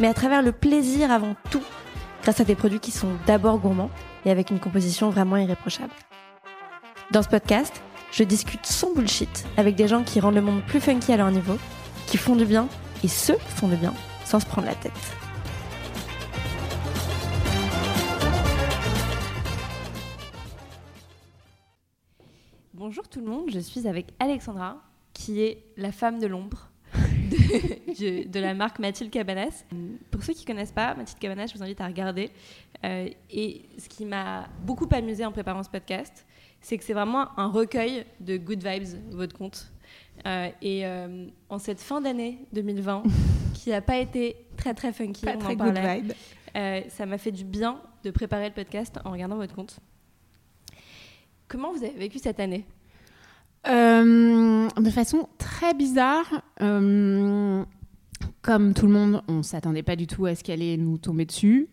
mais à travers le plaisir avant tout, grâce à des produits qui sont d'abord gourmands et avec une composition vraiment irréprochable. Dans ce podcast, je discute sans bullshit avec des gens qui rendent le monde plus funky à leur niveau, qui font du bien et qui font du bien sans se prendre la tête. Bonjour tout le monde, je suis avec Alexandra, qui est la femme de l'ombre de, la marque Mathilde Cabanas. Pour ceux qui ne connaissent pas, Mathilde Cabanas, je vous invite à regarder. Euh, et ce qui m'a beaucoup amusé en préparant ce podcast, c'est que c'est vraiment un recueil de good vibes, votre compte. Euh, et euh, en cette fin d'année 2020, qui n'a pas été très très funky, pas très good vibe. ça m'a fait du bien de préparer le podcast en regardant votre compte. Comment vous avez vécu cette année? Euh, de façon très bizarre. Euh, comme tout le monde, on ne s'attendait pas du tout à ce qu'elle allait nous tomber dessus.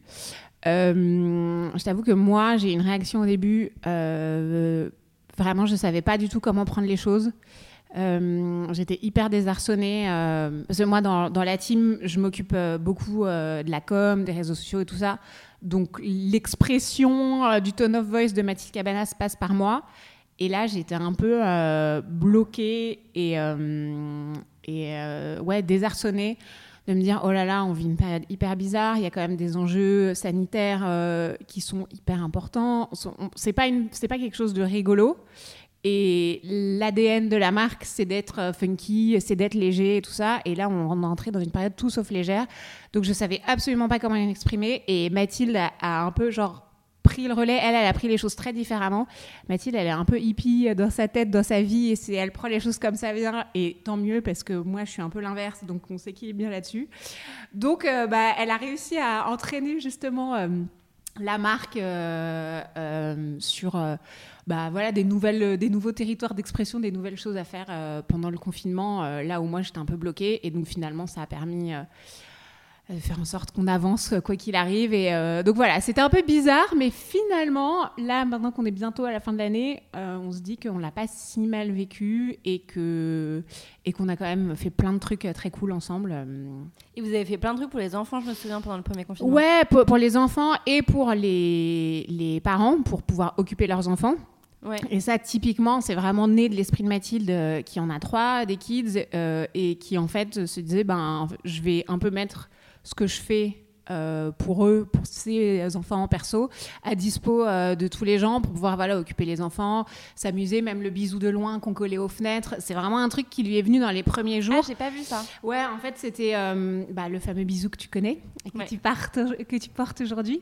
Euh, je t'avoue que moi, j'ai une réaction au début. vraiment, je ne savais pas du tout comment prendre les choses. J'étais hyper désarçonnée. parce que moi, dans, la team, je m'occupe beaucoup de la com, des réseaux sociaux et tout ça. Donc, l'expression du tone of voice de Mathilde Cabanas passe par moi. Et là, j'étais un peu euh, bloquée et, euh, euh, ouais, désarçonnée de me dire oh là là, on vit une période hyper bizarre, il y a quand même des enjeux sanitaires qui sont hyper importants. C'est pas, pas quelque chose de rigolo. Et l'ADN de la marque, c'est d'être funky, c'est d'être léger et tout ça. Et là, on entré dans une période tout sauf légère. Donc, je savais absolument pas comment l'exprimer. Et Mathilde a un peu, genre, pris le relais. Elle, elle a pris les choses très différemment. Mathilde, elle est un peu hippie dans sa tête, dans sa vie, et c'est, elle prend les choses comme ça vient. Et tant mieux, parce que moi, je suis un peu l'inverse, donc on s'équilibre bien là-dessus. Donc, euh, bah, elle a réussi à entraîner justement euh, la marque euh, sur. bah, voilà, des, nouvelles, des nouveaux territoires d'expression, des nouvelles choses à faire pendant le confinement, là où moi j'étais un peu bloquée. Et donc finalement, ça a permis faire en sorte qu'on avance quoi qu'il arrive. Et euh, donc voilà, c'était un peu bizarre, mais finalement, là, maintenant qu'on est bientôt à la fin de l'année, euh, on se dit qu'on l'a pas si mal vécu et que et qu'on a quand même fait plein de trucs euh, très cool ensemble. Et vous avez fait plein de trucs pour les enfants, je me souviens, pendant le premier confinement. Ouais, pour, pour les enfants et pour les, les parents, pour pouvoir occuper leurs enfants. Ouais. Et ça, typiquement, c'est vraiment né de l'esprit de Mathilde, qui en a trois, des kids, et qui en fait se disait, ben, je vais un peu mettre ce que je fais euh, pour eux, pour ces enfants en perso, à dispo euh, de tous les gens pour pouvoir voilà, occuper les enfants, s'amuser, même le bisou de loin qu'on collait aux fenêtres. C'est vraiment un truc qui lui est venu dans les premiers jours. Ah, j'ai pas vu ça. Ouais, en fait, c'était euh, bah, le fameux bisou que tu connais, que, tu, que tu portes aujourd'hui.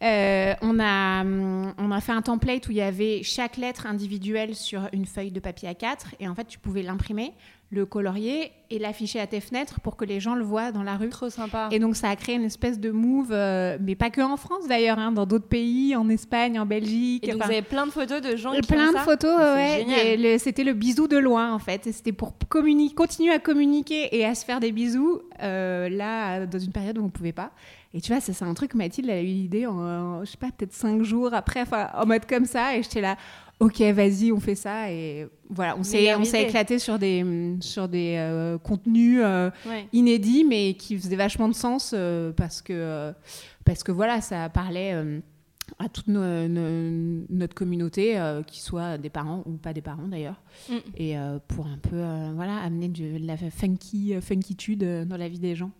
on, a, on a fait un template où il y avait chaque lettre individuelle sur une feuille de papier A4 et en fait, tu pouvais l'imprimer le colorier et l'afficher à tes fenêtres pour que les gens le voient dans la rue. Trop sympa. Et donc ça a créé une espèce de move, euh, mais pas que en France d'ailleurs, hein, dans d'autres pays, en Espagne, en Belgique. Et donc vous avez plein de photos de gens qui Plein de photos, ouais. C'était le bisou de loin en fait. C'était pour continuer à communiquer et à se faire des bisous euh, là dans une période où on pouvait pas. Et tu vois, c'est un truc, Mathilde, a eu l'idée en, je sais pas, peut-être cinq jours après, enfin, en mode comme ça. Et j'étais là, ok, vas-y, on fait ça. Et voilà, on s'est, on s'est éclaté sur des, sur des euh, contenus euh, inédits, mais qui faisaient vachement de sens euh, parce, que, parce que voilà, ça parlait à toute notre communauté, qui soit des parents ou pas des parents d'ailleurs, mm. et pour un peu voilà, amener de, la funky, funkitude dans la vie des gens.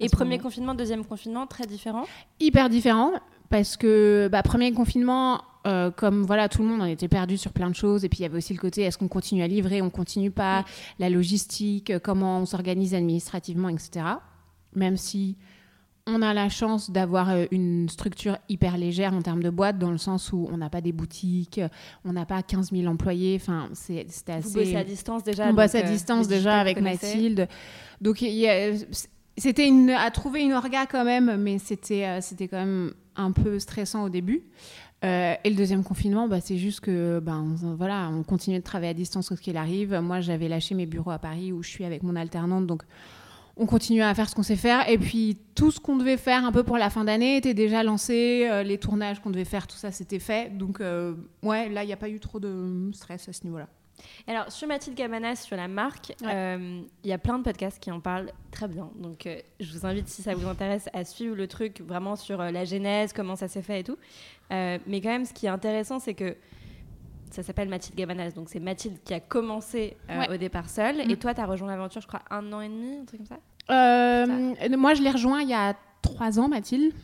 Et premier confinement, deuxième confinement, très différent? Hyper différent, parce que bah, premier confinement, euh, comme voilà, tout le monde en était perdu sur plein de choses. Et puis il y avait aussi le côté est-ce qu'on continue à livrer, on continue pas, la logistique, euh, comment on s'organise administrativement, etc. Même si on a la chance d'avoir euh, une structure hyper légère en termes de boîte, dans le sens où on n'a pas des boutiques, on n'a pas 15 000 employés. Enfin, c'était assez. Vous bossez à distance déjà. On bosse à distance déjà avec Mathilde. Donc il y a c'était à trouver une orga quand même, mais c'était, euh, c'était quand même un peu stressant au début. Euh, et le deuxième confinement, bah, c'est juste que ben, voilà, on continuait de travailler à distance ce qu'il arrive. Moi, j'avais lâché mes bureaux à Paris où je suis avec mon alternante, donc on continuait à faire ce qu'on sait faire. Et puis tout ce qu'on devait faire un peu pour la fin d'année était déjà lancé. Euh, les tournages qu'on devait faire, tout ça, c'était fait. Donc ouais, là, il n'y a pas eu trop de stress à ce niveau-là. Alors, sur Mathilde Cabanas, sur la marque, euh, il y a plein de podcasts qui en parlent très bien. Donc, euh, je vous invite, si ça vous intéresse, à suivre le truc vraiment sur euh, la genèse, comment ça s'est fait et tout. mais quand même, ce qui est intéressant, c'est que ça s'appelle Mathilde Cabanas. Donc, c'est Mathilde qui a commencé au départ seule. Mm. Et toi, tu as rejoint l'aventure, je crois, un an et demi, un truc comme ça, ça Moi, je l'ai rejoint il y a trois ans, Mathilde.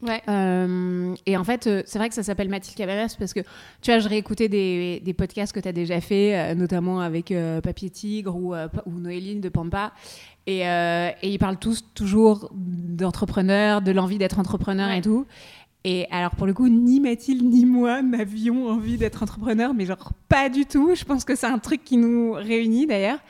Ouais. Euh, et en fait, euh, c'est vrai que ça s'appelle Mathilde Cabanas parce que, tu vois, je réécoutais des, des podcasts que tu as déjà fait, euh, notamment avec Papier Tigre ou, ou Noéline de Pampa. Et, et, ils parlent tous toujours d'entrepreneurs, de l'envie d'être entrepreneur et tout. Et alors, pour le coup, ni Mathilde ni moi n'avions envie d'être entrepreneur, mais genre pas du tout. Je pense que c'est un truc qui nous réunit d'ailleurs.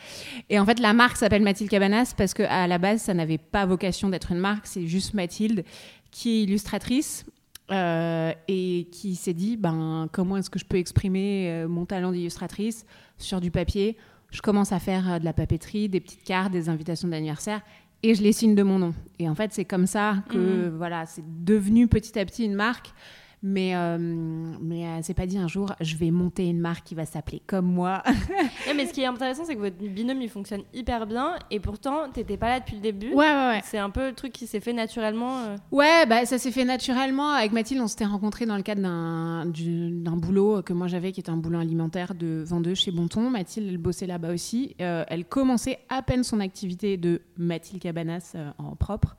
Et en fait, la marque s'appelle Mathilde Cabanas parce qu'à la base, ça n'avait pas vocation d'être une marque, c'est juste Mathilde qui est illustratrice euh, et qui s'est dit ben, comment est-ce que je peux exprimer euh, mon talent d'illustratrice sur du papier? Je commence à faire euh, de la papeterie, des petites cartes, des invitations d'anniversaire et je les signe de mon nom. Et en fait, c'est comme ça que mmh. voilà, c'est devenu petit à petit une marque mais, euh, mais euh, c'est pas dit un jour, je vais monter une marque qui va s'appeler comme moi. mais ce qui est intéressant, c'est que votre binôme, il fonctionne hyper bien. Et pourtant, t'étais pas là depuis le début. Ouais, ouais, ouais. C'est un peu le truc qui s'est fait naturellement. Euh. Ouais, bah, ça s'est fait naturellement. Avec Mathilde, on s'était rencontrés dans le cadre d'un, d'un boulot que moi j'avais, qui était un boulot alimentaire de vendeuse chez Bonton. Mathilde, elle bossait là-bas aussi. elle commençait à peine son activité de Mathilde Cabanas en propre.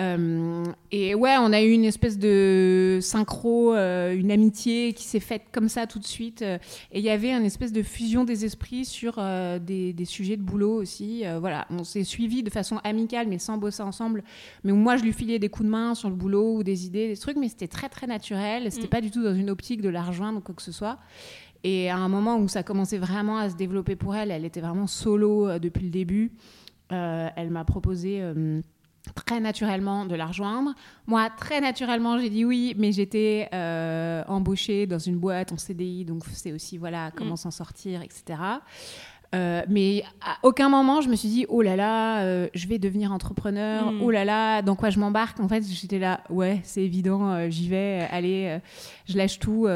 Euh, et ouais, on a eu une espèce de synchro, euh, une amitié qui s'est faite comme ça tout de suite. Euh, et il y avait une espèce de fusion des esprits sur des, des, sujets de boulot aussi. voilà, on s'est suivis de façon amicale, mais sans bosser ensemble. Mais moi, je lui filais des coups de main sur le boulot ou des idées, des trucs, mais c'était très très naturel. C'était mm. pas du tout dans une optique de la rejoindre ou quoi que ce soit. Et à un moment où ça commençait vraiment à se développer pour elle, elle était vraiment solo depuis le début. elle m'a proposé très naturellement de la rejoindre. Moi, très naturellement, j'ai dit oui, mais j'étais euh, embauchée dans une boîte en CDI, donc c'est aussi voilà comment mm. s'en sortir, etc. Euh, mais à aucun moment je me suis dit oh là là euh, je vais devenir entrepreneur mm. oh là là dans quoi je m'embarque? En fait j'étais là ouais c'est évident j'y vais allez je lâche tout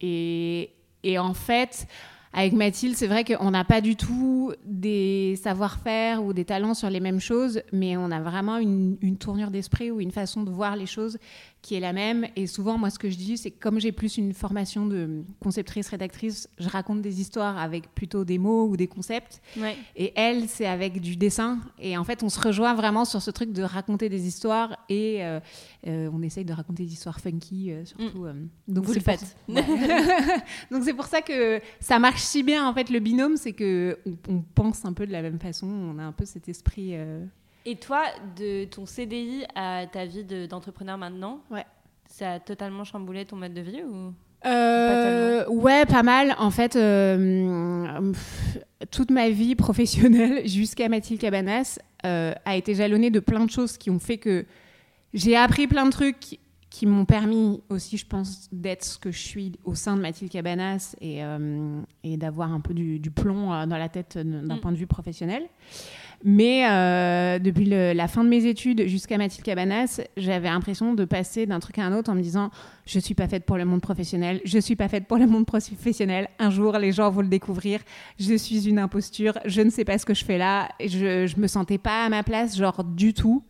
et, et en fait avec Mathilde, c'est vrai qu'on n'a pas du tout des savoir-faire ou des talents sur les mêmes choses, mais on a vraiment une, tournure d'esprit ou une façon de voir les choses qui est la même. Et souvent, moi, ce que je dis, c'est que comme j'ai plus une formation de conceptrice, rédactrice, je raconte des histoires avec plutôt des mots ou des concepts. Et elle, c'est avec du dessin. Et en fait, on se rejoint vraiment sur ce truc de raconter des histoires et euh, euh, on essaye de raconter des histoires funky, euh, surtout. Mm. donc, Vous le faites. donc, c'est pour ça que ça marche si bien, en fait, le binôme, c'est que on, pense un peu de la même façon. On a un peu cet esprit. Et toi, de ton CDI à ta vie d'entrepreneur maintenant, ouais. ça a totalement chamboulé ton mode de vie ou euh, pas ouais, pas mal. En fait, euh, toute ma vie professionnelle jusqu'à Mathilde Cabanas euh, a été jalonnée de plein de choses qui ont fait que j'ai appris plein de trucs qui m'ont permis aussi, je pense, d'être ce que je suis au sein de Mathilde Cabanas et, et d'avoir un peu du, plomb dans la tête d'un mm. point de vue professionnel. Mais euh, depuis la fin de mes études jusqu'à Mathilde Cabanas, j'avais l'impression de passer d'un truc à un autre en me disant je suis pas faite pour le monde professionnel, je suis pas faite pour le monde professionnel. Un jour, les gens vont le découvrir. Je suis une imposture, je ne sais pas ce que je fais là. Je, je me sentais pas à ma place, genre du tout.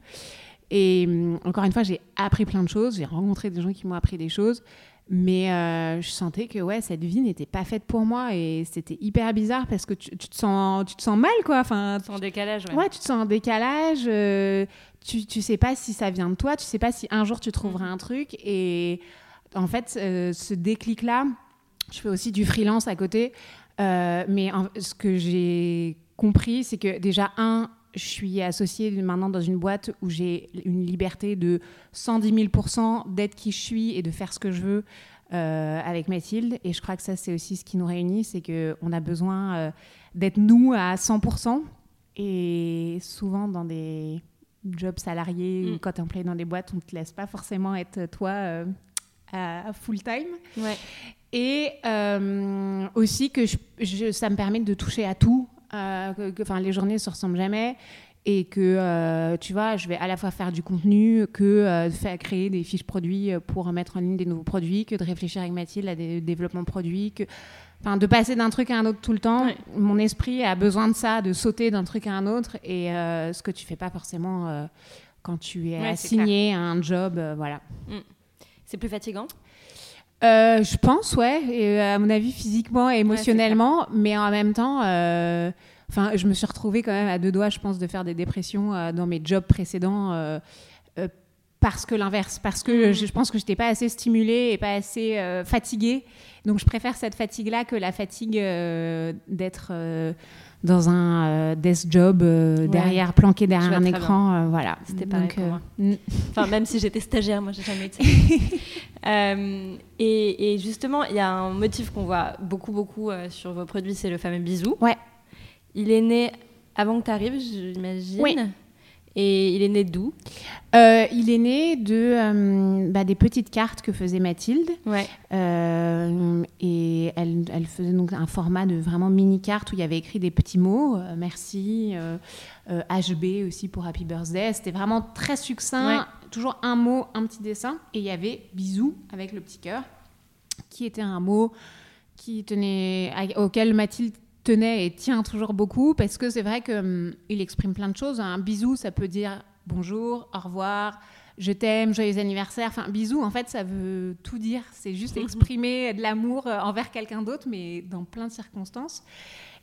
Et hum, encore une fois, j'ai appris plein de choses, j'ai rencontré des gens qui m'ont appris des choses. Mais euh, je sentais que ouais, cette vie n'était pas faite pour moi et c'était hyper bizarre parce que tu, te sens, tu te sens mal quoi. Enfin, tu te sens en décalage. Ouais. ouais. tu te sens en décalage. Euh, tu, tu sais pas si ça vient de toi, tu sais pas si un jour tu trouveras mm. un truc. Et en fait, euh, ce déclic-là, je fais aussi du freelance à côté. mais ce que j'ai compris, c'est que déjà, un, je suis associée maintenant dans une boîte où j'ai une liberté de 110 000% d'être qui je suis et de faire ce que je veux euh, avec Mathilde. Et je crois que ça, c'est aussi ce qui nous réunit, c'est qu'on a besoin euh, d'être nous à 100% et souvent dans des job salarié ou Mm. quand es employé dans des boîtes, on te laisse pas forcément être toi euh, à, à full time. Ouais. Et aussi que je- je- ça me permet de toucher à tout. Euh, que, les journées ne se ressemblent jamais. Et que, euh, tu vois, je vais à la fois faire du contenu, que euh, faire créer des fiches produits euh, pour mettre en ligne des nouveaux produits, que de réfléchir avec Mathilde à des développements produits, que, enfin, de passer d'un truc à un autre tout le temps. Mon esprit a besoin de ça, de sauter d'un truc à un autre. Et euh, ce que tu fais pas forcément quand tu es Ouais, assigné à un job. voilà. C'est plus fatigant? Euh, je pense, ouais. Et, euh, à mon avis, physiquement et émotionnellement. mais en même temps, euh, enfin, je me suis retrouvée quand même à deux doigts, je pense, de faire des dépressions euh, dans mes jobs précédents. Parce que l'inverse, parce que Mhm. je, je pense que je n'étais pas assez stimulée et pas assez euh, fatiguée. Donc je préfère cette fatigue-là que la fatigue euh, d'être euh, dans un desk job Ouais. derrière, planqué derrière un écran. voilà. C'était pareil Donc, pour moi. mm. Enfin, même si j'étais stagiaire, moi, j'ai jamais été. et, et justement, il y a un motif qu'on voit beaucoup, beaucoup sur vos produits, c'est le fameux bisou. Ouais. Il est né avant que tu arrives, j'imagine. Oui. Et il est né d'où? Euh, il est né de euh, bah, des petites cartes que faisait Mathilde. Ouais. Euh, et elle, elle faisait donc un format de vraiment mini carte où il y avait écrit des petits mots, euh, merci, HB aussi pour Happy Birthday. C'était vraiment très succinct, Ouais. toujours un mot, un petit dessin. Et il y avait bisous avec le petit cœur, qui était un mot qui tenait, à- auquel Mathilde tenait et tient toujours beaucoup parce que c'est vrai qu'il exprime plein de choses. Un bisou, ça peut dire bonjour, au revoir, je t'aime, joyeux anniversaire. Enfin, bisou, en fait, ça veut tout dire. C'est juste exprimer de l'amour euh, envers quelqu'un d'autre, mais dans plein de circonstances.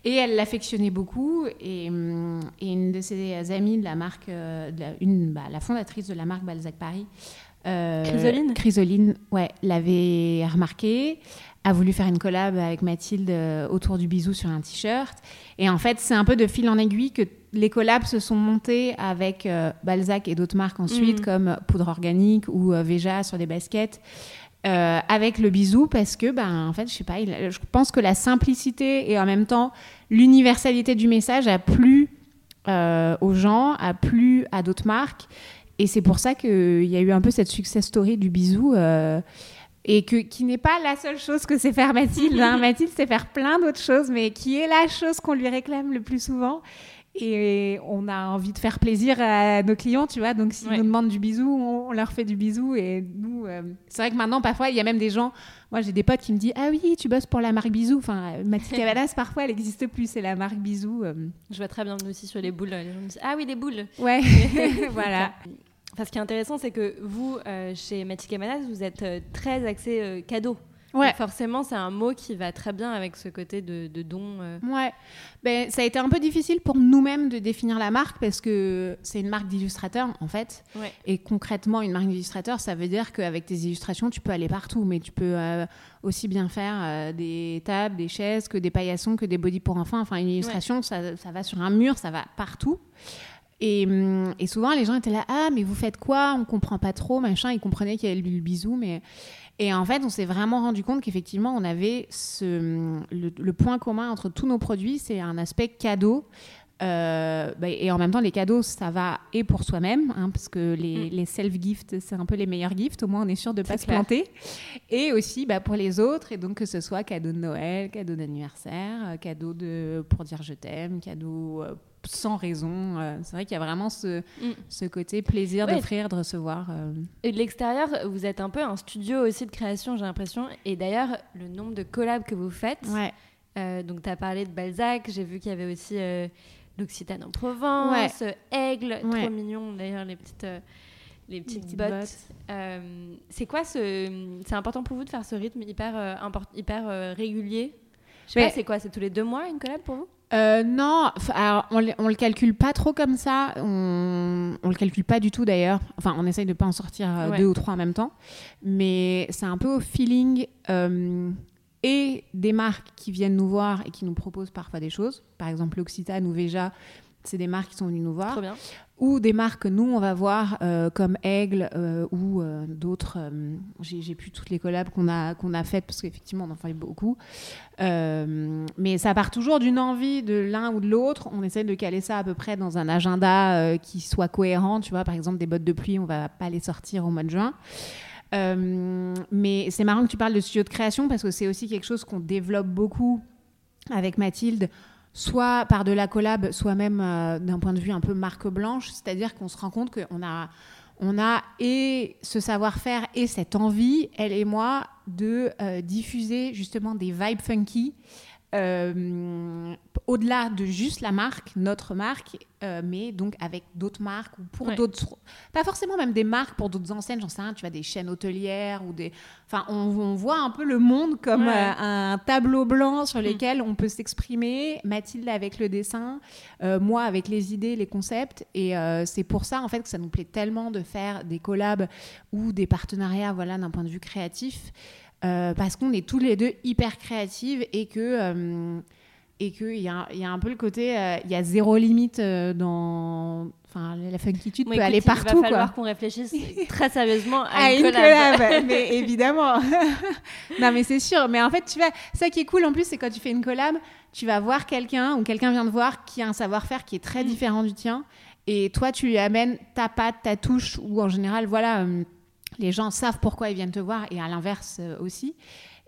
Et elle l'affectionnait beaucoup. Et, hum, et une de ses amies de la marque, euh, de la, une, bah, la fondatrice de la marque Balzac Paris, euh, Chrysoline? Chrysoline, ouais, l'avait remarqué, a voulu faire une collab avec Mathilde euh, autour du bisou sur un t-shirt. Et en fait, c'est un peu de fil en aiguille que les collabs se sont montés avec euh, Balzac et d'autres marques ensuite, Mhm. comme Poudre Organique ou euh, Veja sur des baskets. euh, avec le bisou parce que ben en fait je sais pas il- je pense que la simplicité et en même temps l'universalité du message a plu aux gens a plu à d'autres marques et c'est pour ça qu'il y a eu un peu cette success story du bisou et que, qui n'est pas la seule chose que sait faire Mathilde. hein. Mathilde sait faire plein d'autres choses, mais qui est la chose qu'on lui réclame le plus souvent. Et on a envie de faire plaisir à nos clients, tu vois. Donc, s'ils Ouais. nous demandent du bisou, on, leur fait du bisou. Et nous, euh, c'est vrai que maintenant, parfois, il y a même des gens. Moi, j'ai des potes qui me disent Ah oui, tu bosses pour la marque Bisou. Enfin, euh, Mathilde Cavadas, parfois, elle n'existe plus. C'est la marque Bisou. euh. Je vois très bien nous aussi sur les boules. Les gens me disent Ah oui, des boules Ouais, voilà. Enfin, ce qui est intéressant, c'est que vous, euh, chez Matic Manas, vous êtes euh, très axé euh, cadeau. Ouais. Donc forcément, c'est un mot qui va très bien avec ce côté de, de don. Ouais, ben, ça a été un peu difficile pour nous-mêmes de définir la marque parce que c'est une marque d'illustrateurs en fait. Ouais. Et concrètement, une marque d'illustrateurs, ça veut dire qu'avec tes illustrations, tu peux aller partout, mais tu peux aussi bien faire des tables, des chaises, que des paillassons, que des bodys pour enfants. Enfin, une illustration, ça, ça va sur un mur, ça va partout. Et, hum, et souvent, les gens étaient là, ah, mais vous faites quoi? On comprend pas trop, machin. Ils comprenaient qu'il y avait le bisou, mais. Et en fait, on s'est vraiment rendu compte qu'effectivement, on avait ce, le, le point commun entre tous nos produits, c'est un aspect cadeau. Euh, bah, et en même temps, les cadeaux, ça va et pour soi-même, hein, parce que les, Mm. les self-gifts, c'est un peu les meilleurs gifts. Au moins, on est sûr de ne pas se clair. planter. Et aussi bah, pour les autres, et donc que ce soit cadeau de Noël, cadeau d'anniversaire, euh, cadeau de, pour dire je t'aime, cadeau euh, sans raison. euh, c'est vrai qu'il y a vraiment ce, Mm. ce côté plaisir Ouais. d'offrir, de recevoir. euh. Et de l'extérieur, vous êtes un peu un studio aussi de création, j'ai l'impression. Et d'ailleurs, le nombre de collabs que vous faites. Ouais. euh, donc, tu as parlé de Balzac. J'ai vu qu'il y avait aussi l'Occitane en Provence, Aigle, trop mignon d'ailleurs, les petites. les petites, bottes. bottes. C'est quoi ce. C'est important pour vous de faire ce rythme hyper, hyper régulier? Je sais pas, c'est quoi C'est tous les deux mois une collab pour vous? Euh, non, alors, on, le- on le calcule pas trop comme ça. On, on le calcule pas du tout d'ailleurs. Enfin, on essaye de pas en sortir euh, Ouais. deux ou trois en même temps. Mais c'est un peu au feeling euh, et des marques qui viennent nous voir et qui nous proposent parfois des choses. Par exemple, l'Occitane ou Veja, c'est des marques qui sont venues nous voir. Trop bien. Ou des marques que nous, on va voir euh, comme Aigle euh, ou euh, d'autres. J'ai plus toutes les collabs qu'on a, qu'on a faites parce qu'effectivement, on en fait beaucoup. mais ça part toujours d'une envie de l'un ou de l'autre. On essaie de caler ça à peu près dans un agenda qui soit cohérent. Tu vois, par exemple, des bottes de pluie, on va pas les sortir au mois de juin. mais c'est marrant que tu parles de studio de création parce que c'est aussi quelque chose qu'on développe beaucoup avec Mathilde soit par de la collab, soit même euh, d'un point de vue un peu marque blanche, c'est-à-dire qu'on se rend compte qu'on a, on a et ce savoir-faire et cette envie, elle et moi, de euh, diffuser justement des vibes funky euh, au-delà de juste la marque, notre marque, euh, mais donc avec d'autres marques ou pour d'autres, pas forcément même des marques pour d'autres enseignes, j'en sais rien, tu vois, des chaînes hôtelières ou des, enfin, on, voit un peu le monde comme euh, un tableau blanc sur mm. lequel on peut s'exprimer. Mathilde avec le dessin, moi avec les idées, les concepts, et c'est pour ça en fait que ça nous plaît tellement de faire des collabs ou des partenariats, voilà, d'un point de vue créatif. Euh, parce qu'on est tous les deux hyper créatives et que euh, et qu'il y, a, y a un peu le côté, euh, il y a zéro limite dans. Enfin, la funkitude peut aller partout. Il va falloir qu'on réfléchisse très sérieusement à, une, collab. mais évidemment. non, mais c'est sûr. Mais en fait, tu vois, ça qui est cool en plus, c'est quand tu fais une collab, tu vas voir quelqu'un ou quelqu'un vient de voir qui a un savoir-faire qui est très mm. différent du tien. Et toi, tu lui amènes ta patte, ta touche, ou en général, voilà les gens savent pourquoi ils viennent te voir et à l'inverse euh, aussi.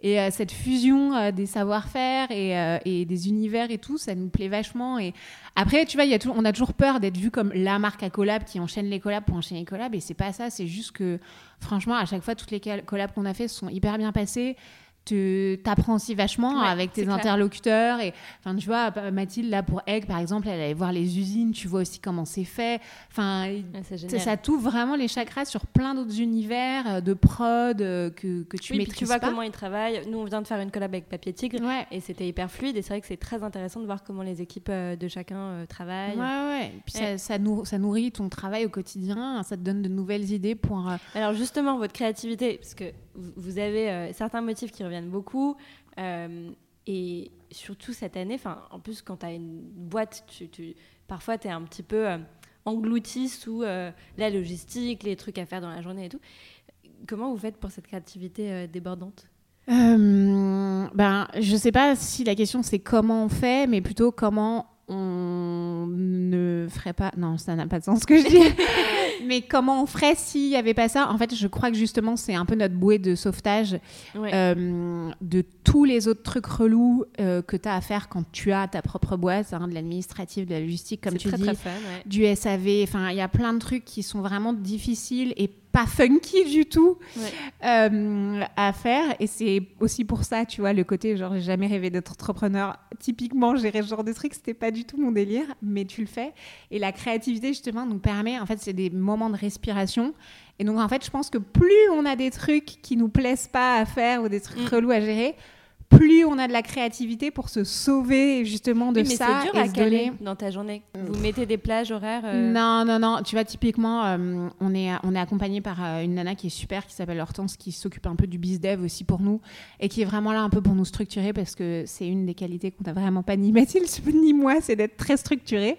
Et euh, cette fusion euh, des savoir-faire et, des univers et tout, ça nous plaît vachement. Et après, tu vois, a on a toujours peur d'être vu comme la marque à collab qui enchaîne les collabs pour enchaîner les collabs. Et c'est pas ça. C'est juste que, franchement, à chaque fois, toutes les collabs qu'on a fait sont hyper bien passées tu apprends aussi vachement avec tes interlocuteurs. Et enfin, tu vois, Mathilde, là, pour Egg, par exemple, elle allait voir les usines, tu vois aussi comment c'est fait. Enfin, ça t'ouvre vraiment les chakras sur plein d'autres univers euh, de prod euh, que, que tu oui, maîtrises tu vois comment ils travaillent. Nous, on vient de faire une collab avec Papier Tigre et c'était hyper fluide. Et c'est vrai que c'est très intéressant de voir comment les équipes euh, de chacun travaillent. Ouais, puis ça, ça, ça, nourrit ton travail au quotidien. Ça te donne de nouvelles idées pour. Alors, justement, votre créativité, parce que vous avez euh, certains motifs qui reviennent beaucoup. Euh, et surtout cette année, en plus, quand tu as une boîte, tu, parfois tu es un petit peu euh, englouti sous la logistique, les trucs à faire dans la journée et tout. Comment vous faites pour cette créativité débordante? Ben, je sais pas si la question c'est comment on fait, mais plutôt comment on ne ferait pas. Non, ça n'a pas de sens ce que je dis. mais comment on ferait s'il n'y avait pas ça? En fait, je crois que justement, c'est un peu notre bouée de sauvetage euh, de tous les autres trucs relous euh, que tu as à faire quand tu as ta propre boîte, hein, de l'administratif, de la logistique, comme tu dis, du SAV. Enfin, il y a plein de trucs qui sont vraiment difficiles et pas funky du tout euh, à faire. Et c'est aussi pour ça, tu vois, le côté genre, j'ai jamais rêvé d'être entrepreneur. Typiquement, gérer ce genre de trucs, c'était pas du tout mon délire, mais tu le fais. Et la créativité, justement, nous permet, en fait, c'est des moments de respiration. Et donc, en fait, je pense que plus on a des trucs qui nous plaisent pas à faire ou des trucs mm. relous à gérer, plus on a de la créativité pour se sauver justement de mais ça. C'est dur à caler dans ta journée. Vous mettez des plages horaires euh Non, non, non. Tu vois, typiquement, euh, on, est, on est accompagné par euh, une nana qui est super, qui s'appelle Hortense, qui s'occupe un peu du biz dev aussi pour nous et qui est vraiment là un peu pour nous structurer parce que c'est une des qualités qu'on n'a vraiment pas ni Mathilde ni moi, c'est d'être très structuré.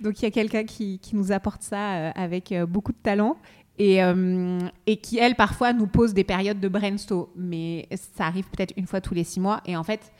Donc il y a quelqu'un qui, qui, nous apporte ça avec beaucoup de talent et, euh, et, qui, elle, parfois, nous pose des périodes de brainstorm. Mais ça arrive peut-être une fois tous les six mois. Et en fait,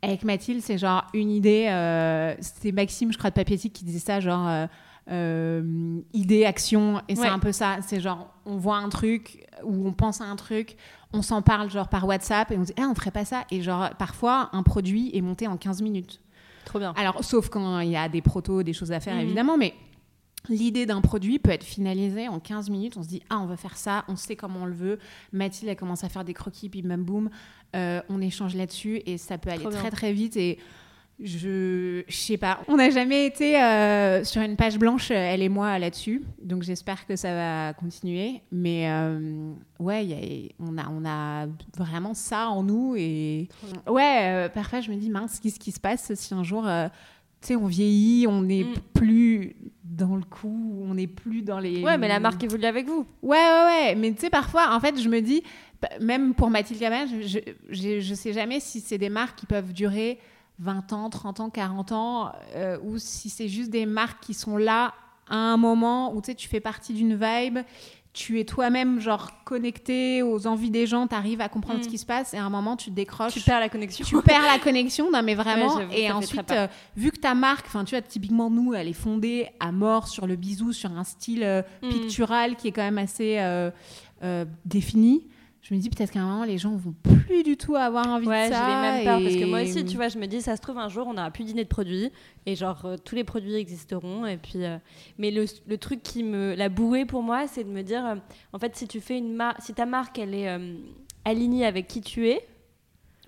avec Mathilde, c'est genre une idée. Euh, c'est Maxime, je crois, de Papietique qui disait ça, genre euh, idée, action. Et c'est un peu ça. C'est genre, on voit un truc ou on pense à un truc, on s'en parle genre par WhatsApp et on dit, ah, on ferait pas ça. Et genre, parfois, un produit est monté en 15 minutes. Trop bien. Alors, sauf quand il y a des protos, des choses à faire, mhm. évidemment. Mais L'idée d'un produit peut être finalisée en 15 minutes. On se dit, ah, on veut faire ça, on sait comment on le veut. Mathilde, elle commence à faire des croquis, puis même boum, euh, on échange là-dessus et ça peut aller très très vite. Et je, je sais pas, on n'a jamais été euh, sur une page blanche, elle et moi, là-dessus. Donc j'espère que ça va continuer. Mais euh, ouais, on, a, on a vraiment ça en nous. Et ouais, parfois je me dis, mince, qu'est-ce qui se passe si un jour sais, on vieillit, on n'est mm. plus dans le coup, on n'est plus dans les. Ouais, mais la marque évolue avec vous. Ouais, ouais, ouais. Mais tu sais, parfois, en fait, je me dis, même pour Mathilde Gamin, je, je, sais jamais si c'est des marques qui peuvent durer 20 ans, 30 ans, 40 ans, euh, ou si c'est juste des marques qui sont là à un moment où tu sais, tu fais partie d'une vibe, tu es toi-même genre connecté aux envies des gens, tu arrives à comprendre Mm. ce qui se passe et à un moment tu te décroches. Tu perds la connexion. tu perds la connexion, non mais vraiment. Ouais, et ensuite, euh, vu que ta marque, enfin tu vois, typiquement nous, elle est fondée à mort sur le bisou, sur un style euh, Mm. pictural qui est quand même assez euh, défini. Je me dis peut-être qu'à un moment les gens vont plus du tout avoir envie Ouais, de ça. j'ai même peur parce que moi aussi, tu vois, je me dis, ça se trouve un jour, on n'aura plus dîner de produits et genre euh, tous les produits existeront. Et puis, euh, mais le, le truc qui me, la bouée pour moi, c'est de me dire, euh, en fait, si tu fais une marque, si ta marque, elle est alignée avec qui tu es,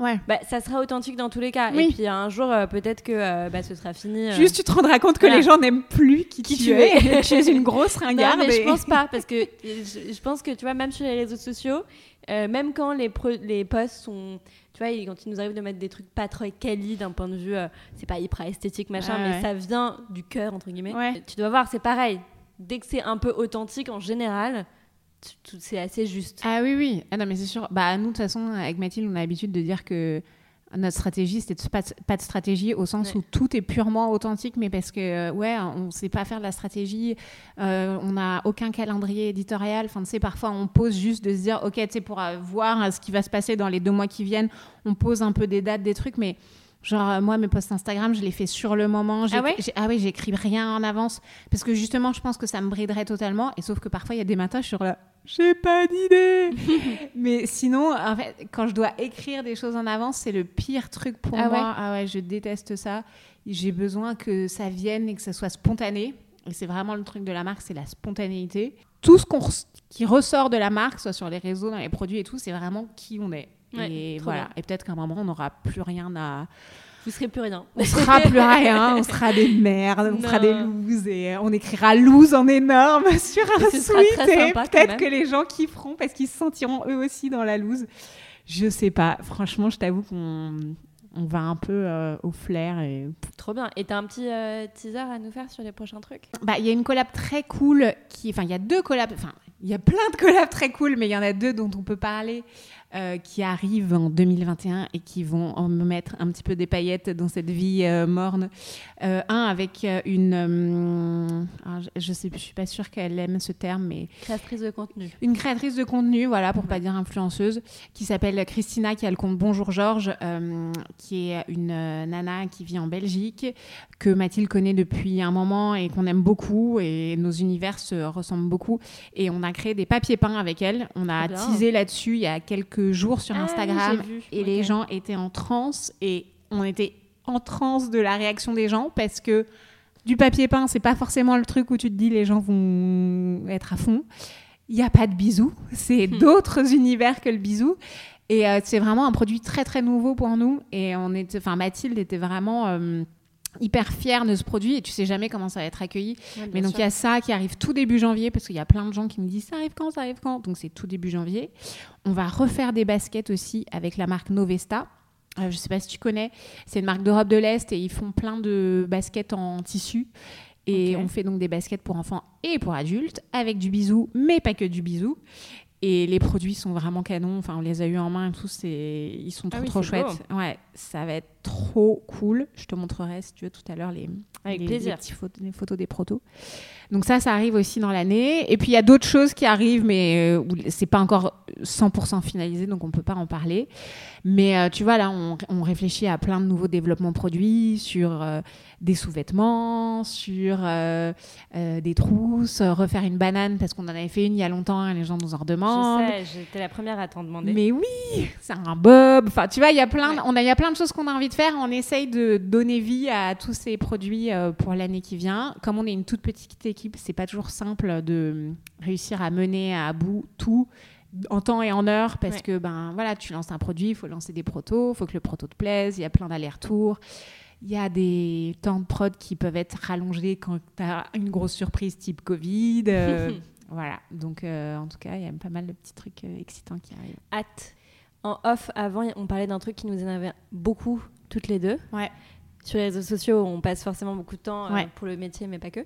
Ouais. bah, ça sera authentique dans tous les cas. Oui. Et puis un jour, euh, peut-être que euh, bah, ce sera fini. euh. Juste, tu te rendras compte que voilà. les gens n'aiment plus qui, Qui tu es. es. tu es une grosse Non, ringarde. mais je et- pense pas parce que je, je pense que tu vois même sur les réseaux sociaux, même quand les les posts sont, tu vois, quand il nous arrive de mettre des trucs pas trop quali d'un point de vue, c'est pas hyper esthétique machin, Ouais, mais ouais. ça vient du cœur entre guillemets. Tu dois voir, c'est pareil. Dès que c'est un peu authentique en général, c'est assez juste. Ah oui, oui. Ah non, mais c'est sûr. Bah, nous, de toute façon, avec Mathilde, on a l'habitude de dire que notre stratégie, c'était de- pas de, pas de stratégie au sens Ouais. où tout est purement authentique, mais parce que, euh, ouais, on sait pas faire de la stratégie, euh, on n'a aucun calendrier éditorial. Enfin, tu sais, parfois, on pose juste de se dire, OK, tu sais, pour euh, voir ce qui va se passer dans les deux mois qui viennent, on pose un peu des dates, des trucs, mais. Genre, euh, moi, mes posts Instagram, je les fais sur le moment. Ah ouais Ah oui, j'écris rien en avance. Parce que justement, je pense que ça me briderait totalement. Et sauf que parfois, il y a des matins, je suis là, j'ai pas d'idée. Mais sinon, en fait, quand je dois écrire des choses en avance, c'est le pire truc pour Ah moi. ouais ah ouais, je déteste ça. J'ai besoin que ça vienne et que ça soit spontané. Et c'est vraiment le truc de la marque, c'est la spontanéité. Tout ce res- qui ressort de la marque, soit sur les réseaux, dans les produits et tout, c'est vraiment qui on est. Ouais, et voilà. bien. Et peut-être qu'à un moment, on n'aura plus rien à. Vous serez plus rien. On sera plus rien, on sera des merdes, on sera des looses et on écrira loose en énorme sur un très et peut-être que les gens kifferont parce qu'ils se sentiront eux aussi dans la loose. Je sais pas, franchement, je t'avoue qu'on on va un peu euh, au flair et Trop bien. Et t'as un petit euh, teaser à nous faire sur les prochains trucs? Bah il y a une collab très cool qui enfin il y a deux collabs enfin il y a plein de collabs très cool mais il y en a deux dont on peut parler euh, qui arrivent en 2021 et qui vont en me mettre un petit peu des paillettes dans cette vie euh, morne. Euh, un avec une, alors, je, je suis pas sûre qu'elle aime ce terme, mais Créatrice de contenu. une créatrice de contenu, voilà, pour pas dire influenceuse, qui s'appelle Christina, qui a le compte Bonjour Georges, qui est une nana qui vit en Belgique, que Mathilde connaît depuis un moment et qu'on aime beaucoup, et nos univers se ressemblent beaucoup. Et on a créé des papiers peints avec elle. On a teasé là-dessus il y a quelques jours sur Ah Instagram, vu. et les gens étaient en transe, et on était en transe de la réaction des gens, parce que du papier peint, c'est pas forcément le truc où tu te dis les gens vont être à fond. Il n'y a pas de bisous, c'est Hmm. d'autres univers que le bisou. Et euh, c'est vraiment un produit très très nouveau pour nous. Et on était, enfin Mathilde était vraiment euh, hyper fière de ce produit. Et tu sais jamais comment ça va être accueilli. Ouais, Mais donc il y a ça qui arrive tout début janvier parce qu'il y a plein de gens qui me disent ça arrive quand, ça arrive quand? Donc c'est tout début janvier. On va refaire des baskets aussi avec la marque Novesta. Euh, je sais pas si tu connais, c'est une marque d'Europe de l'Est et ils font plein de baskets en tissu. Et on fait donc des baskets pour enfants et pour adultes avec du bisou, mais pas que du bisou. Et les produits sont vraiment canons. Enfin, on les a eu en main et tout. Ils sont Ah trop oui, trop chouettes. Ouais, ça va être trop cool. Je te montrerai si tu veux tout à l'heure les, Avec les, plaisir. les photos, les photos des protos. Donc ça, ça arrive aussi dans l'année. Et puis il y a d'autres choses qui arrivent, mais euh, c'est pas encore 100% finalisé, donc on peut pas en parler. Mais euh, tu vois, là, on, on réfléchit à plein de nouveaux développements produits sur euh, des sous-vêtements, sur euh, des trousses, refaire une banane parce qu'on en avait fait une il y a longtemps et les gens nous en redemandent. Je sais, j'étais la première à t'en demander. Mais oui, c'est un bob. Enfin, tu vois, il y a plein, Ouais. on a, il y a plein de choses qu'on a envie de faire. On essaye de donner vie à tous ces produits euh, pour l'année qui vient. Comme on est une toute petite équipe, c'est pas toujours simple de réussir à mener à bout tout en temps et en heure parce Ouais. que ben voilà, tu lances un produit, il faut lancer des protos, il faut que le proto te plaise, il y a plein d'allers-retours. Il y a des temps de prod qui peuvent être rallongés quand tu as une grosse surprise type Covid. euh, voilà, donc euh, en tout cas, il y a pas mal de petits trucs excitants qui arrivent. hâte. En off, avant, on parlait d'un truc qui nous énervait beaucoup, toutes les deux. Ouais. Sur les réseaux sociaux, on passe forcément beaucoup de temps euh, pour le métier, mais pas que.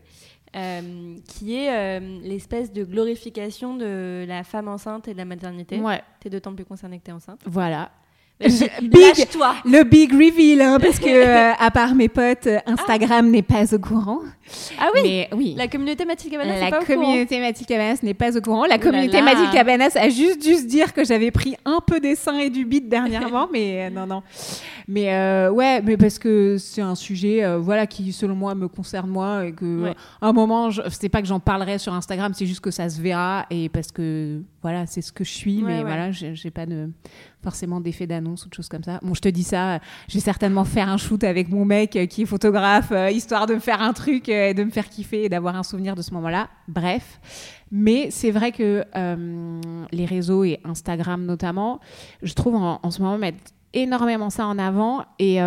Euh, qui est euh, l'espèce de glorification de la femme enceinte et de la maternité. Ouais, T'es d'autant plus concernée que t'es enceinte. voilà. big, toi. le big reveal, hein, parce que à part mes potes, euh, Instagram n'est pas au courant. Ah oui, oui. La communauté Mathilde Cabanas La pas communauté Mathilde Cabanas n'est pas au courant. La communauté Mathilde Cabanas a juste dû se dire que j'avais pris un peu des seins et du bit dernièrement, mais non, non. Mais ouais, mais parce que c'est un sujet, voilà, qui selon moi me concerne moi et que un moment, c'est pas que j'en parlerai sur Instagram, c'est juste que ça se verra et parce que voilà, c'est ce que je suis, mais voilà, j'ai pas de forcément d'effet d'annonce ou de choses comme ça. Bon, je te dis ça, je vais certainement faire un shoot avec mon mec euh, qui est photographe, euh, histoire de me faire un truc euh, et de me faire kiffer et d'avoir un souvenir de ce moment-là. Bref. Mais c'est vrai que les réseaux et Instagram notamment, je trouve en, ce moment mettre énormément ça en avant. Et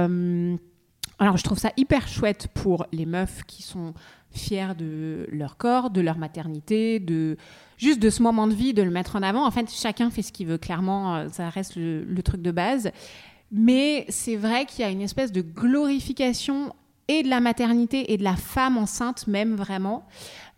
alors, je trouve ça hyper chouette pour les meufs qui sont fières de leur corps, de leur maternité, de juste de ce moment de vie, de le mettre en avant. En fait, chacun fait ce qu'il veut, clairement, euh, ça reste le, truc de base. Mais c'est vrai qu'il y a une espèce de glorification et de la maternité et de la femme enceinte même vraiment.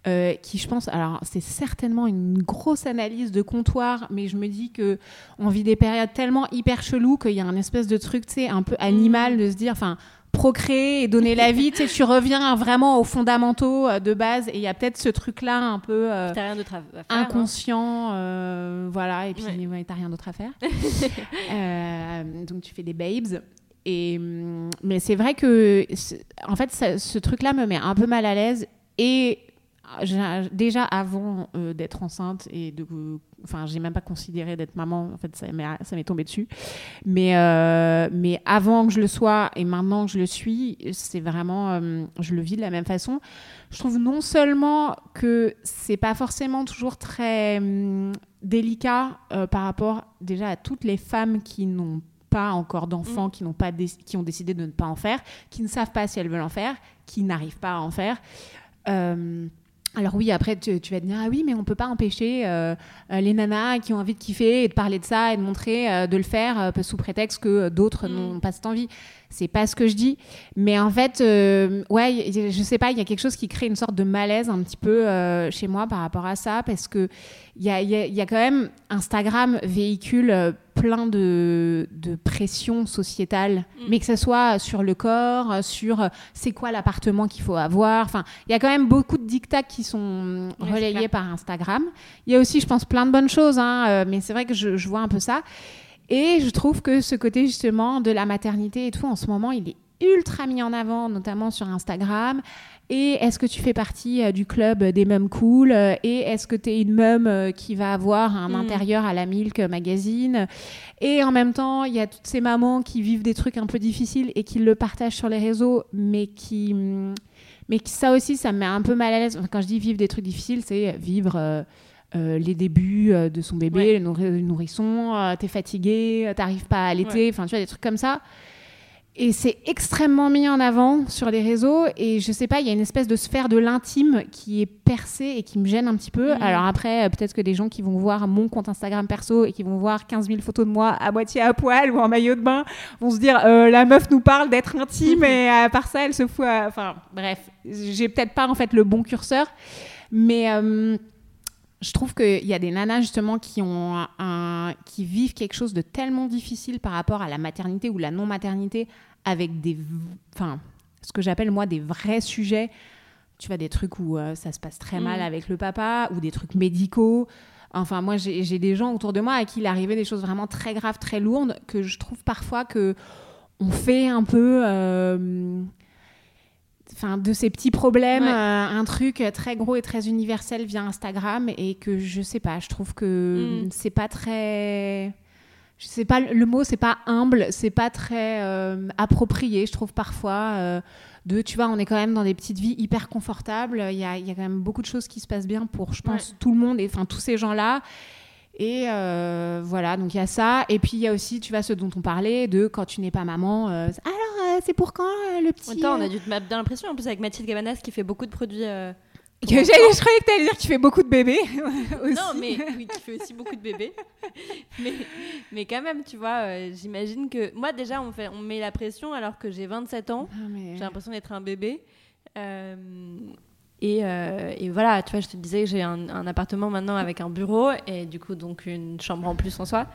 Euh, qui je pense, alors c'est certainement une grosse analyse de comptoir, mais je me dis que on vit des périodes tellement hyper cheloues qu'il y a un espèce de truc, tu sais, un peu animal de se dire, enfin, procréer et donner la vie, tu, sais, tu reviens vraiment aux fondamentaux euh, de base et il y a peut-être ce truc-là un peu euh, inconscient, euh, voilà, et puis ouais. t'as rien d'autre à faire. donc tu fais des babes. Mm, mais c'est vrai que, en fait, ce truc-là me met un peu mal à l'aise. Et déjà avant d'être enceinte et de enfin j'ai même pas considéré d'être maman. En fait ça m'est tombé dessus. Mais euh, mais avant que je le sois et maintenant que je le suis c'est vraiment euh, je le vis de la même façon. Je trouve non seulement que c'est pas forcément toujours très hum, délicat euh, par rapport déjà à toutes les femmes qui n'ont pas encore d'enfants, mm. qui n'ont pas qui ont décidé de ne pas en faire, qui ne savent pas si elles veulent en faire, qui n'arrivent pas à en faire. Alors oui, après, tu, vas te dire, ah oui, mais on peut pas empêcher euh, euh, les nanas qui ont envie de kiffer et de parler de ça et de montrer, euh, de le faire sous prétexte que d'autres mm. n'ont pas cette envie. C'est pas ce que je dis. Mais en fait, ouais, je sais pas, il y a quelque chose qui crée une sorte de malaise un petit peu chez moi par rapport à ça parce que il y a, y a, quand même Instagram véhicule plein de, de pression sociétale, mm. mais que ce soit sur le corps, sur euh, c'est quoi l'appartement qu'il faut avoir. Enfin, il y a quand même beaucoup de dictats qui sont relayés par Instagram. Il y a aussi, je pense, plein de bonnes choses, hein, euh, mais c'est vrai que je, je vois un peu ça. Et je trouve que ce côté justement de la maternité et tout, en ce moment, il est ultra mis en avant, notamment sur Instagram. Et est-ce que tu fais partie euh, du club des mêmes cool? Et est-ce que tu es une meum euh, qui va avoir un mm. intérieur à la Milk Magazine? Et en même temps, il y a toutes ces mamans qui vivent des trucs un peu difficiles et qui le partagent sur les réseaux, mais qui. Mm, mais ça aussi, ça me met un peu mal à l'aise. quand je dis vivre des trucs difficiles, c'est vivre. Euh, les débuts de son bébé, le nourrisson, t'es fatigué, t'arrives pas à allaiter, enfin tu vois des trucs comme ça. Et c'est extrêmement mis en avant sur les réseaux. Et je sais pas, il y a une espèce de sphère de l'intime qui est percée et qui me gêne un petit peu. Mhm. Alors après, euh, peut-être que des gens qui vont voir mon compte Instagram perso et qui vont voir 15 000 photos de moi à moitié à poil ou en maillot de bain vont se dire euh, la meuf nous parle d'être intime et à part ça, elle se fout. Enfin, bref, j'ai peut-être pas en fait le bon curseur. Mais. Euh, je trouve qu'il y a des nanas justement qui, ont un, qui vivent quelque chose de tellement difficile par rapport à la maternité ou la non-maternité avec des, enfin, ce que j'appelle moi des vrais sujets. Tu vois, des trucs où euh, ça se passe très mal mm. avec le papa ou des trucs médicaux. Enfin, moi, j'ai des gens autour de moi à qui il arrivait des choses vraiment très graves, très lourdes, que je trouve parfois que on fait un peu. Euh, enfin de ces petits problèmes, euh, un truc très gros et très universel via Instagram et que je sais pas, je trouve que mm. c'est pas très je sais pas le mot c'est pas humble, c'est pas très euh, approprié, je trouve parfois euh, de tu vois, on est quand même dans des petites vies hyper confortables, il y a, y a, quand même beaucoup de choses qui se passent bien pour je pense tout le monde et enfin tous ces gens-là et euh, voilà, donc il y a ça. Et puis il y a aussi, tu vois, ce dont on parlait, de quand tu n'es pas maman. Euh, alors, euh, c'est pour quand le petit Attends, on a dû te mettre bien l'impression, en plus avec Mathilde Gabanas qui fait beaucoup de produits. je croyais que tu allais dire que tu fais beaucoup de bébés. Non, mais oui, tu fais aussi beaucoup de bébés. mais, mais quand même, tu vois, j'imagine que. Moi, déjà, on, fait, on met la pression alors que j'ai 27 ans. Ah, j'ai l'impression d'être un bébé. Euh, et, voilà, tu vois, je te disais que j'ai un, appartement maintenant avec un bureau et du coup donc une chambre en plus en soi.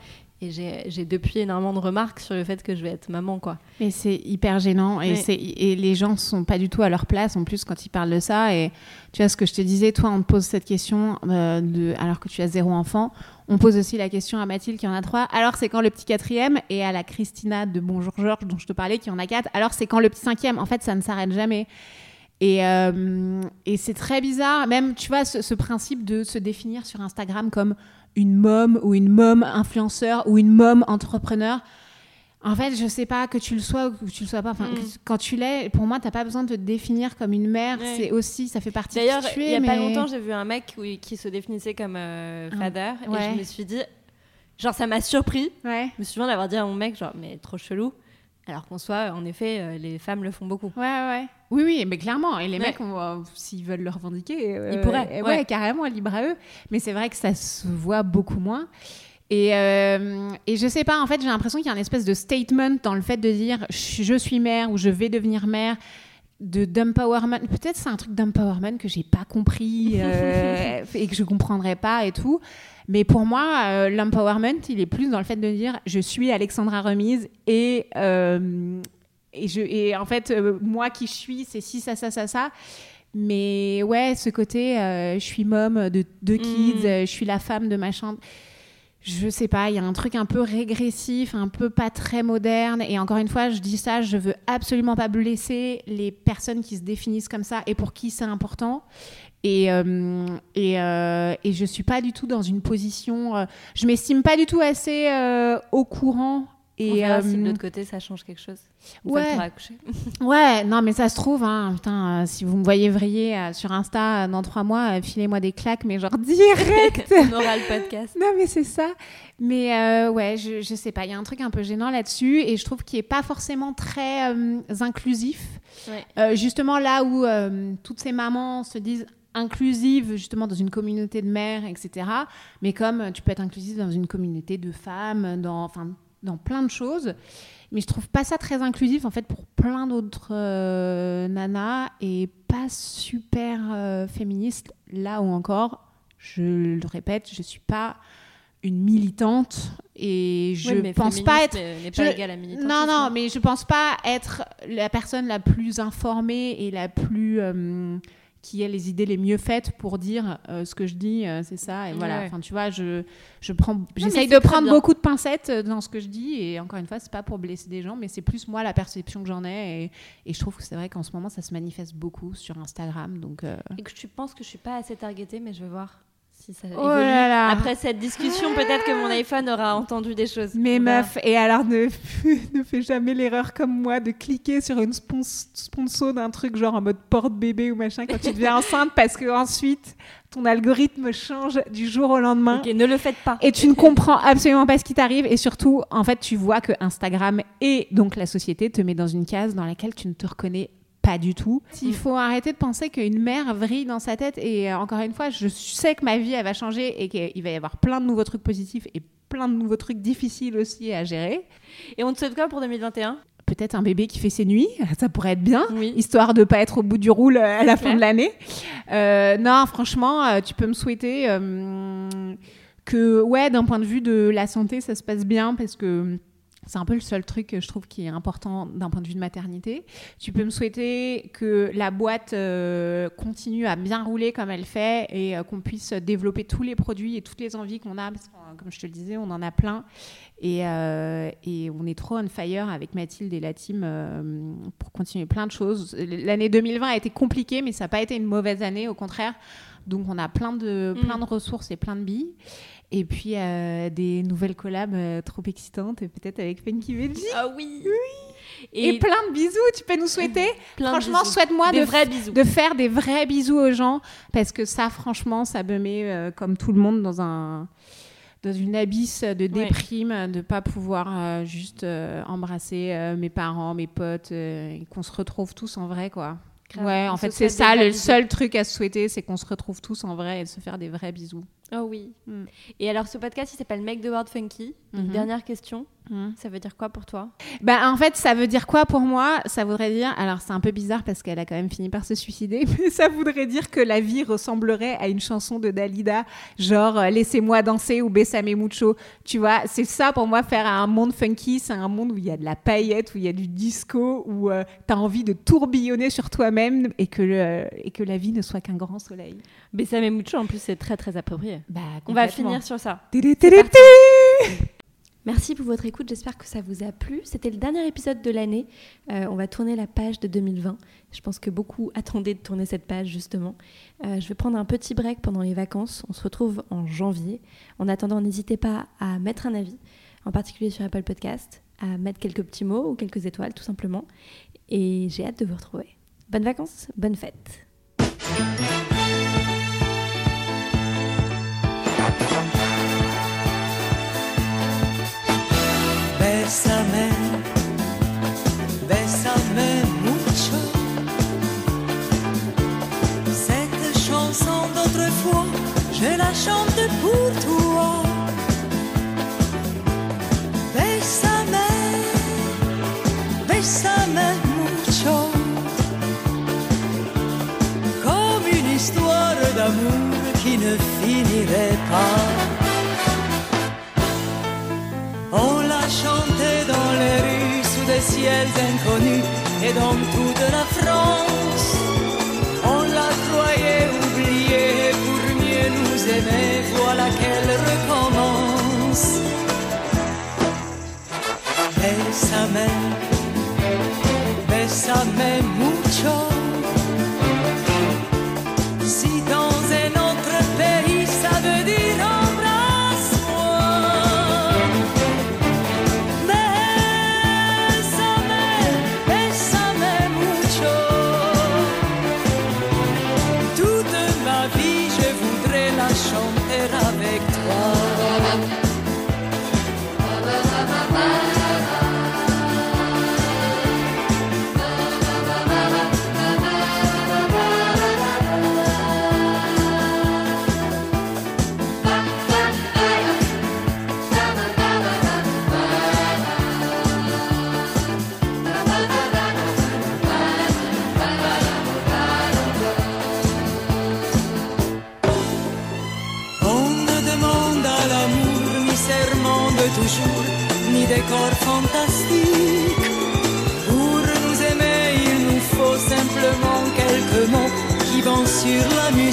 et j'ai depuis énormément de remarques sur le fait que je vais être maman, quoi. Mais c'est hyper gênant et, et les gens sont pas du tout à leur place en plus quand ils parlent de ça. Et tu vois ce que je te disais, toi, on te pose cette question euh, de, alors que tu as zéro enfant. On pose aussi la question à Mathilde qui en a trois. Alors c'est quand le petit quatrième et à la Christina de Bonjour Georges dont je te parlais qui en a quatre. Alors c'est quand le petit cinquième. En fait, ça ne s'arrête jamais. Et, euh, et c'est très bizarre, même, tu vois, ce, ce, principe de se définir sur Instagram comme une mom ou une mom influenceur ou une mom entrepreneur. En fait, je sais pas que tu le sois ou que tu le sois pas. Enfin, mm. quand tu l'es, pour moi, t'as pas besoin de te définir comme une mère. C'est aussi, ça fait partie. D'ailleurs, il y a pas longtemps, j'ai vu un mec qui se définissait comme euh, father et je me suis dit, genre, ça m'a surpris. Ouais. Je me souviens d'avoir dit à mon mec, genre, mais trop chelou. Alors qu'en soit, en effet, euh, les femmes le font beaucoup. Ouais, ouais. Oui, oui, mais clairement. Et les mecs, s'ils veulent le revendiquer, euh, ils pourraient. Ouais, carrément, libre à eux. Mais c'est vrai que ça se voit beaucoup moins. Et, euh, et je sais pas, en fait, j'ai l'impression qu'il y a un espèce de statement dans le fait de dire je suis mère ou je vais devenir mère de d'empowerment. Peut-être c'est un truc d'empowerment que j'ai pas compris euh, et que je comprendrai pas et tout. Mais pour moi, euh, l'empowerment, il est plus dans le fait de dire je suis Alexandra Remise et, euh, et, je, et en fait, moi qui je suis, c'est si, ça, ça, ça, ça. Mais ouais, ce côté, je suis mom de deux kids, mm. je suis la femme de ma chambre je sais pas, il y a un truc un peu régressif, un peu pas très moderne. Et encore une fois, je dis ça, je veux absolument pas blesser les personnes qui se définissent comme ça et pour qui c'est important. Et, euh, et, euh, et, je suis pas du tout dans une position. Euh, je m'estime pas du tout assez au courant et On si de l'autre côté ça change quelque chose. ouais. ouais, non mais ça se trouve, hein, putain, si vous me voyez vriller sur Insta dans trois mois, filez-moi des claques, mais genre direct. On aura le podcast. non mais c'est ça. Mais ouais, je, je sais pas, il y a un truc un peu gênant là-dessus et je trouve qu'il est pas forcément très inclusif. Ouais. justement là où toutes ces mamans se disent inclusive justement dans une communauté de mères, etc. Mais comme tu peux être inclusive dans une communauté de femmes, dans, enfin, dans plein de choses. Mais je trouve pas ça très inclusif en fait pour plein d'autres euh, nanas et pas super euh, féministe là où encore. Je le répète, je suis pas une militante et je ne pense pas être non non mais je pense pas être la personne la plus informée et la plus euh, qui ait les idées les mieux faites pour dire euh, ce que je dis, euh, c'est ça. Et voilà. Enfin, tu vois, je, je prends, j'essaye de prendre beaucoup de pincettes euh, dans ce que je dis. Et encore une fois, c'est pas pour blesser des gens, mais c'est plus moi la perception que j'en ai. Et, et, je trouve que c'est vrai qu'en ce moment, ça se manifeste beaucoup sur Instagram. Donc, Et que tu penses que je suis pas assez targetée, mais je vais voir. Oh Après cette discussion, peut-être que mon iPhone aura entendu des choses. Mais meuf, et alors ne, ne fais jamais l'erreur comme moi de cliquer sur une sponsor d'un truc genre en mode porte-bébé ou machin quand tu deviens enceinte parce que ensuite ton algorithme change du jour au lendemain. Ok, ne le faites pas. Et tu ne comprends absolument pas ce qui t'arrive et surtout, en fait, tu vois que Instagram et donc la société te met dans une case dans laquelle tu ne te reconnais pas du tout. Il faut arrêter de penser qu'une mère vrille dans sa tête. Et euh, encore une fois, je sais que ma vie, elle va changer et qu'il va y avoir plein de nouveaux trucs positifs et plein de nouveaux trucs difficiles aussi à gérer. Et on te souhaite quoi pour 2021 Peut-être un bébé qui fait ses nuits, ça pourrait être bien, histoire de pas être au bout du roule à la fin de l'année. Euh, non, franchement, euh, tu peux me souhaiter que, ouais, d'un point de vue de la santé, ça se passe bien parce que c'est un peu le seul truc que je trouve qui est important d'un point de vue de maternité. Tu peux me souhaiter que la boîte euh, continue à bien rouler comme elle fait et euh, qu'on puisse développer tous les produits et toutes les envies qu'on a. Parce que, comme je te le disais, on en a plein. Et, euh, et, on est trop on fire avec Mathilde et la team pour continuer plein de choses. L'année 2020 a été compliquée, mais ça n'a pas été une mauvaise année, au contraire. Donc on a plein de, plein de ressources et plein de billes. Et puis euh, des nouvelles collabs euh, trop excitantes, peut-être avec Funky Veggie. Ah oui. Oui. Et, plein de bisous, tu peux nous souhaiter. Franchement, souhaite-moi de, de, faire des vrais bisous aux gens, parce que ça, franchement, ça me met, euh, comme tout le monde, dans un dans une abysse de déprime, de de pas pouvoir juste embrasser mes parents, mes potes, et qu'on se retrouve tous en vrai, quoi. Ouais, en fait, c'est ça, le seul truc à se souhaiter, c'est qu'on se retrouve tous en vrai et de se faire des vrais bisous. Oh oui. Mm. Et alors, ce podcast, il s'appelle Make the World Funky. Mhm. dernière question. Hmm. Ça veut dire quoi pour toi? Bah, En fait, ça veut dire quoi pour moi? Ça voudrait dire, alors c'est un peu bizarre parce qu'elle a quand même fini par se suicider, mais ça voudrait dire que la vie ressemblerait à une chanson de Dalida, genre euh, Laissez-moi danser ou Bessame mucho. Tu vois, c'est ça pour moi, faire un monde funky, c'est un monde où il y a de la paillette, où il y a du disco, où euh, tu as envie de tourbillonner sur toi-même et, que le, et que la vie ne soit qu'un grand soleil. Bessame mucho, en plus, c'est très très approprié. Bah, On va finir sur ça. Merci pour votre écoute, j'espère que ça vous a plu. C'était le dernier épisode de l'année. Euh, on va tourner la page de 2020. Je pense que beaucoup attendaient de tourner cette page justement. Euh, je vais prendre un petit break pendant les vacances. On se retrouve en janvier. En attendant, n'hésitez pas à mettre un avis, en particulier sur Apple Podcast, à mettre quelques petits mots ou quelques étoiles tout simplement. Et j'ai hâte de vous retrouver. Bonnes vacances, bonnes fêtes. Bésame, bésame mucho. Cette chanson d'autrefois, je la chante pour toi. Bésame, bésame mucho. Comme une histoire d'amour qui ne finirait pas. chanter dans les rues sous des ciels inconnus et dans toute la France. On la croyait oubliée pour mieux nous aimer, voilà qu'elle recommence. Bésame, bésame mucho. Décor fantastique. Pour nous aimer, il nous faut simplement quelques mots qui vont sur la musique.